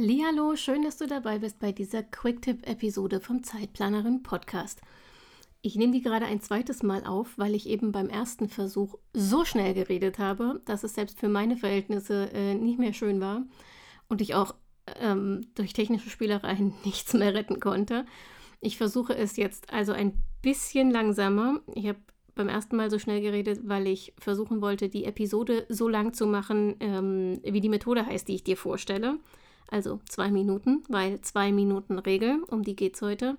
Hallo, schön, dass du dabei bist bei dieser Quicktip-Episode vom Zeitplanerin Podcast. Ich nehme die gerade ein zweites Mal auf, weil ich eben beim ersten Versuch so schnell geredet habe, dass es selbst für meine Verhältnisse äh, nicht mehr schön war und ich auch ähm, durch technische Spielereien nichts mehr retten konnte. Ich versuche es jetzt also ein bisschen langsamer. Ich habe beim ersten Mal so schnell geredet, weil ich versuchen wollte, die Episode so lang zu machen, ähm, wie die Methode heißt, die ich dir vorstelle. Also zwei Minuten, weil zwei Minuten Regel, um die geht es heute.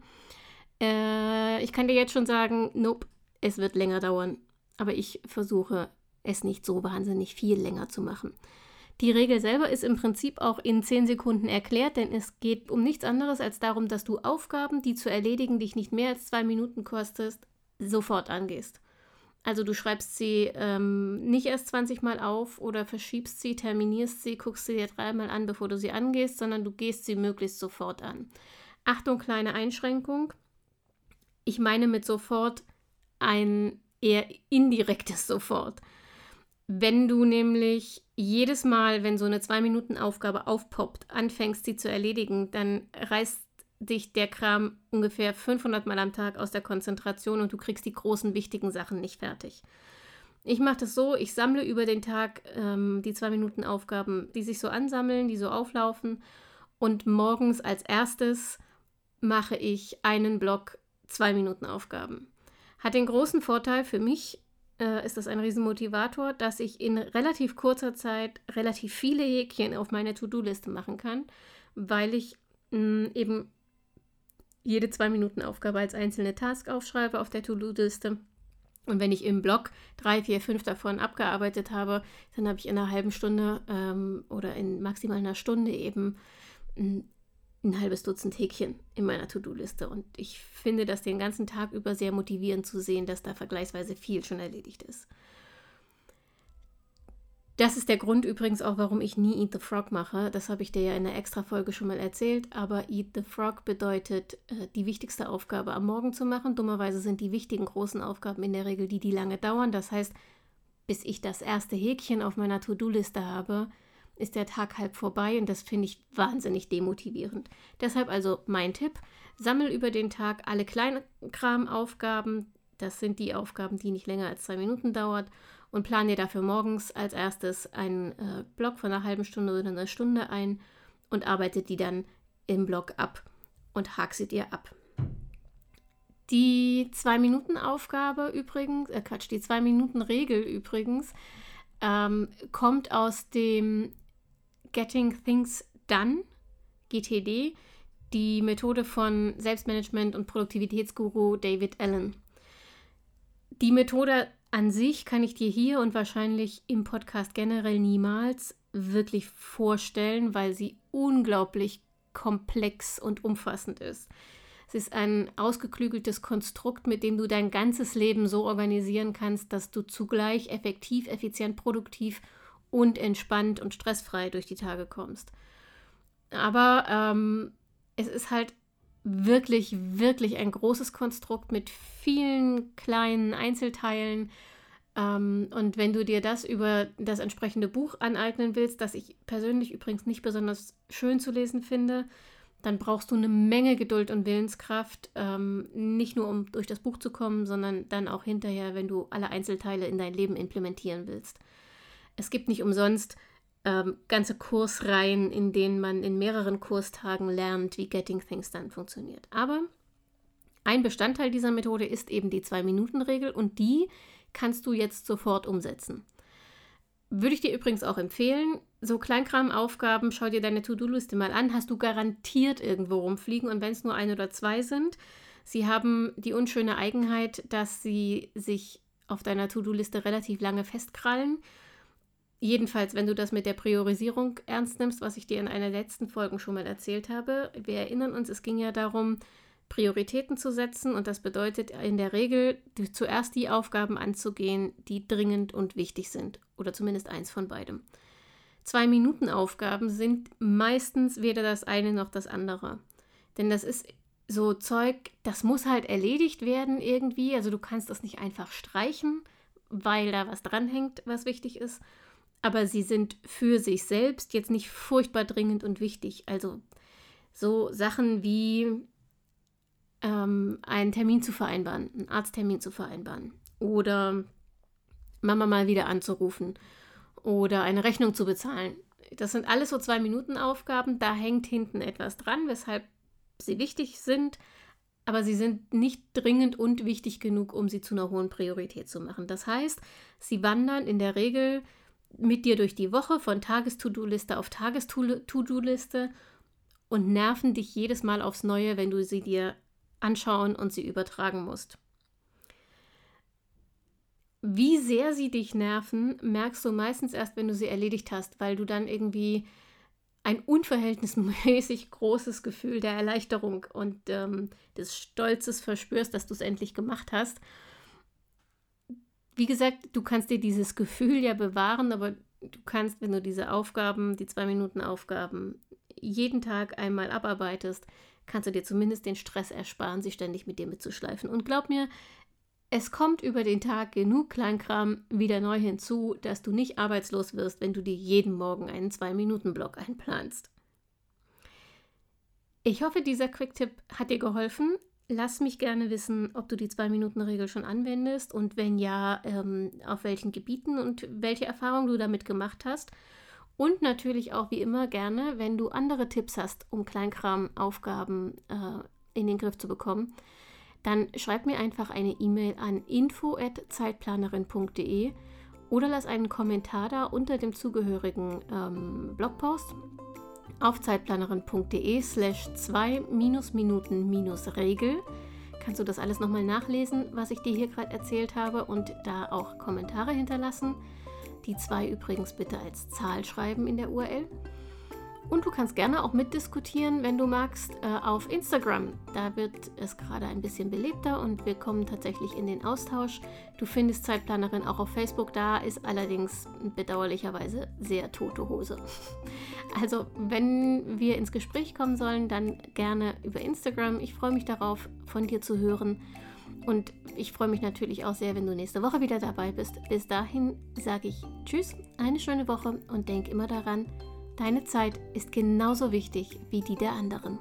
Äh, ich kann dir jetzt schon sagen, nope, es wird länger dauern. Aber ich versuche es nicht so wahnsinnig viel länger zu machen. Die Regel selber ist im Prinzip auch in 10 Sekunden erklärt, denn es geht um nichts anderes als darum, dass du Aufgaben, die zu erledigen dich nicht mehr als zwei Minuten kostest, sofort angehst. Also du schreibst sie ähm, nicht erst 20 Mal auf oder verschiebst sie, terminierst sie, guckst sie dir dreimal an, bevor du sie angehst, sondern du gehst sie möglichst sofort an. Achtung, kleine Einschränkung. Ich meine mit sofort ein eher indirektes sofort. Wenn du nämlich jedes Mal, wenn so eine 2-Minuten-Aufgabe aufpoppt, anfängst, sie zu erledigen, dann reißt dich der Kram ungefähr 500 Mal am Tag aus der Konzentration und du kriegst die großen, wichtigen Sachen nicht fertig. Ich mache das so, ich sammle über den Tag ähm, die 2-Minuten-Aufgaben, die sich so ansammeln, die so auflaufen und morgens als erstes mache ich einen Block 2-Minuten-Aufgaben. Hat den großen Vorteil für mich, äh, ist das ein Riesenmotivator, dass ich in relativ kurzer Zeit relativ viele Häkchen auf meine To-Do-Liste machen kann, weil ich mh, mm, eben jede zwei Minuten Aufgabe als einzelne Task aufschreibe auf der To-Do-Liste. Und wenn ich im Blog drei, vier, fünf davon abgearbeitet habe, dann habe ich in einer halben Stunde ähm, oder in maximal einer Stunde eben ein, ein halbes Dutzend Häkchen in meiner To-Do-Liste. Und ich finde das den ganzen Tag über sehr motivierend zu sehen, dass da vergleichsweise viel schon erledigt ist. Das ist der Grund übrigens auch, warum ich nie Eat the Frog mache. Das habe ich dir ja in der Extra-Folge schon mal erzählt. Aber Eat the Frog bedeutet, äh, die wichtigste Aufgabe am Morgen zu machen. Dummerweise sind die wichtigen großen Aufgaben in der Regel die, die lange dauern. Das heißt, bis ich das erste Häkchen auf meiner To-Do-Liste habe, ist der Tag halb vorbei und das finde ich wahnsinnig demotivierend. Deshalb also mein Tipp, sammel über den Tag alle Kleinkramaufgaben, das sind die Aufgaben, die nicht länger als zwei Minuten dauern und plan dir dafür morgens als erstes einen äh, Block von einer halben Stunde oder einer Stunde ein und arbeite die dann im Block ab und hak sie dir ab. Die Zwei-Minuten-Aufgabe übrigens, äh Quatsch, die Zwei-Minuten-Regel übrigens, ähm, kommt aus dem Getting Things Done, GTD, die Methode von Selbstmanagement und Produktivitätsguru David Allen. Die Methode an sich kann ich dir hier und wahrscheinlich im Podcast generell niemals wirklich vorstellen, weil sie unglaublich komplex und umfassend ist. Es ist ein ausgeklügeltes Konstrukt, mit dem du dein ganzes Leben so organisieren kannst, dass du zugleich effektiv, effizient, produktiv und entspannt und stressfrei durch die Tage kommst. Aber ähm, es ist halt wirklich, wirklich ein großes Konstrukt mit vielen kleinen Einzelteilen. Ähm, und wenn du dir das über das entsprechende Buch aneignen willst, das ich persönlich übrigens nicht besonders schön zu lesen finde, dann brauchst du eine Menge Geduld und Willenskraft, ähm, nicht nur um durch das Buch zu kommen, sondern dann auch hinterher, wenn du alle Einzelteile in dein Leben implementieren willst. Es gibt nicht umsonst ähm, ganze Kursreihen, in denen man in mehreren Kurstagen lernt, wie Getting Things Done funktioniert. Aber ein Bestandteil dieser Methode ist eben die Zwei-Minuten-Regel und die kannst du jetzt sofort umsetzen. Würde ich dir übrigens auch empfehlen, so Kleinkramaufgaben, schau dir deine To-Do-Liste mal an, hast du garantiert irgendwo rumfliegen und wenn es nur ein oder zwei sind, sie haben die unschöne Eigenheit, dass sie sich auf deiner To-Do-Liste relativ lange festkrallen Jedenfalls, wenn du das mit der Priorisierung ernst nimmst, was ich dir in einer letzten Folge schon mal erzählt habe. Wir erinnern uns, es ging ja darum, Prioritäten zu setzen und das bedeutet in der Regel zuerst die Aufgaben anzugehen, die dringend und wichtig sind oder zumindest eins von beidem. Zwei Minuten Aufgaben sind meistens weder das eine noch das andere. Denn das ist so Zeug, das muss halt erledigt werden irgendwie. Also du kannst das nicht einfach streichen, weil da was dranhängt, was wichtig ist aber sie sind für sich selbst jetzt nicht furchtbar dringend und wichtig. Also so Sachen wie ähm, einen Termin zu vereinbaren, einen Arzttermin zu vereinbaren oder Mama mal wieder anzurufen oder eine Rechnung zu bezahlen. Das sind alles so zwei Minuten Aufgaben. Da hängt hinten etwas dran, weshalb sie wichtig sind, aber sie sind nicht dringend und wichtig genug, um sie zu einer hohen Priorität zu machen. Das heißt, sie wandern in der Regel mit dir durch die Woche von Tages-To-Do-Liste auf Tages-To-Do-Liste und nerven dich jedes Mal aufs Neue, wenn du sie dir anschauen und sie übertragen musst. Wie sehr sie dich nerven, merkst du meistens erst, wenn du sie erledigt hast, weil du dann irgendwie ein unverhältnismäßig großes Gefühl der Erleichterung und ähm, des Stolzes verspürst, dass du es endlich gemacht hast wie gesagt, du kannst dir dieses Gefühl ja bewahren, aber du kannst, wenn du diese Aufgaben, die zwei Minuten Aufgaben, jeden Tag einmal abarbeitest, kannst du dir zumindest den Stress ersparen, sie ständig mit dir mitzuschleifen. Und glaub mir, es kommt über den Tag genug Kleinkram wieder neu hinzu, dass du nicht arbeitslos wirst, wenn du dir jeden Morgen einen Zwei-Minuten-Block einplanst. Ich hoffe, dieser Quick-Tipp hat dir geholfen. Lass mich gerne wissen, ob du die Zwei-Minuten-Regel schon anwendest und wenn ja, ähm, auf welchen Gebieten und welche Erfahrungen du damit gemacht hast. Und natürlich auch wie immer gerne, wenn du andere Tipps hast, um Kleinkram-Aufgaben äh, in den Griff zu bekommen, dann schreib mir einfach eine E-Mail an info@zeitplanerin.de oder lass einen Kommentar da unter dem zugehörigen ähm, Blogpost auf zeitplanerin.de slash 2 Minuten Regel kannst du das alles nochmal nachlesen, was ich dir hier gerade erzählt habe und da auch Kommentare hinterlassen. Die zwei übrigens bitte als Zahl schreiben in der URL. Und du kannst gerne auch mitdiskutieren, wenn du magst, äh, auf Instagram. Da wird es gerade ein bisschen belebter und wir kommen tatsächlich in den Austausch. Du findest Zeitplanerin auch auf Facebook, da ist allerdings bedauerlicherweise sehr tote Hose. Also, wenn wir ins Gespräch kommen sollen, dann gerne über Instagram. Ich freue mich darauf, von dir zu hören. Und ich freue mich natürlich auch sehr, wenn du nächste Woche wieder dabei bist. Bis dahin sage ich Tschüss, eine schöne Woche und denk immer daran, Deine Zeit ist genauso wichtig wie die der anderen.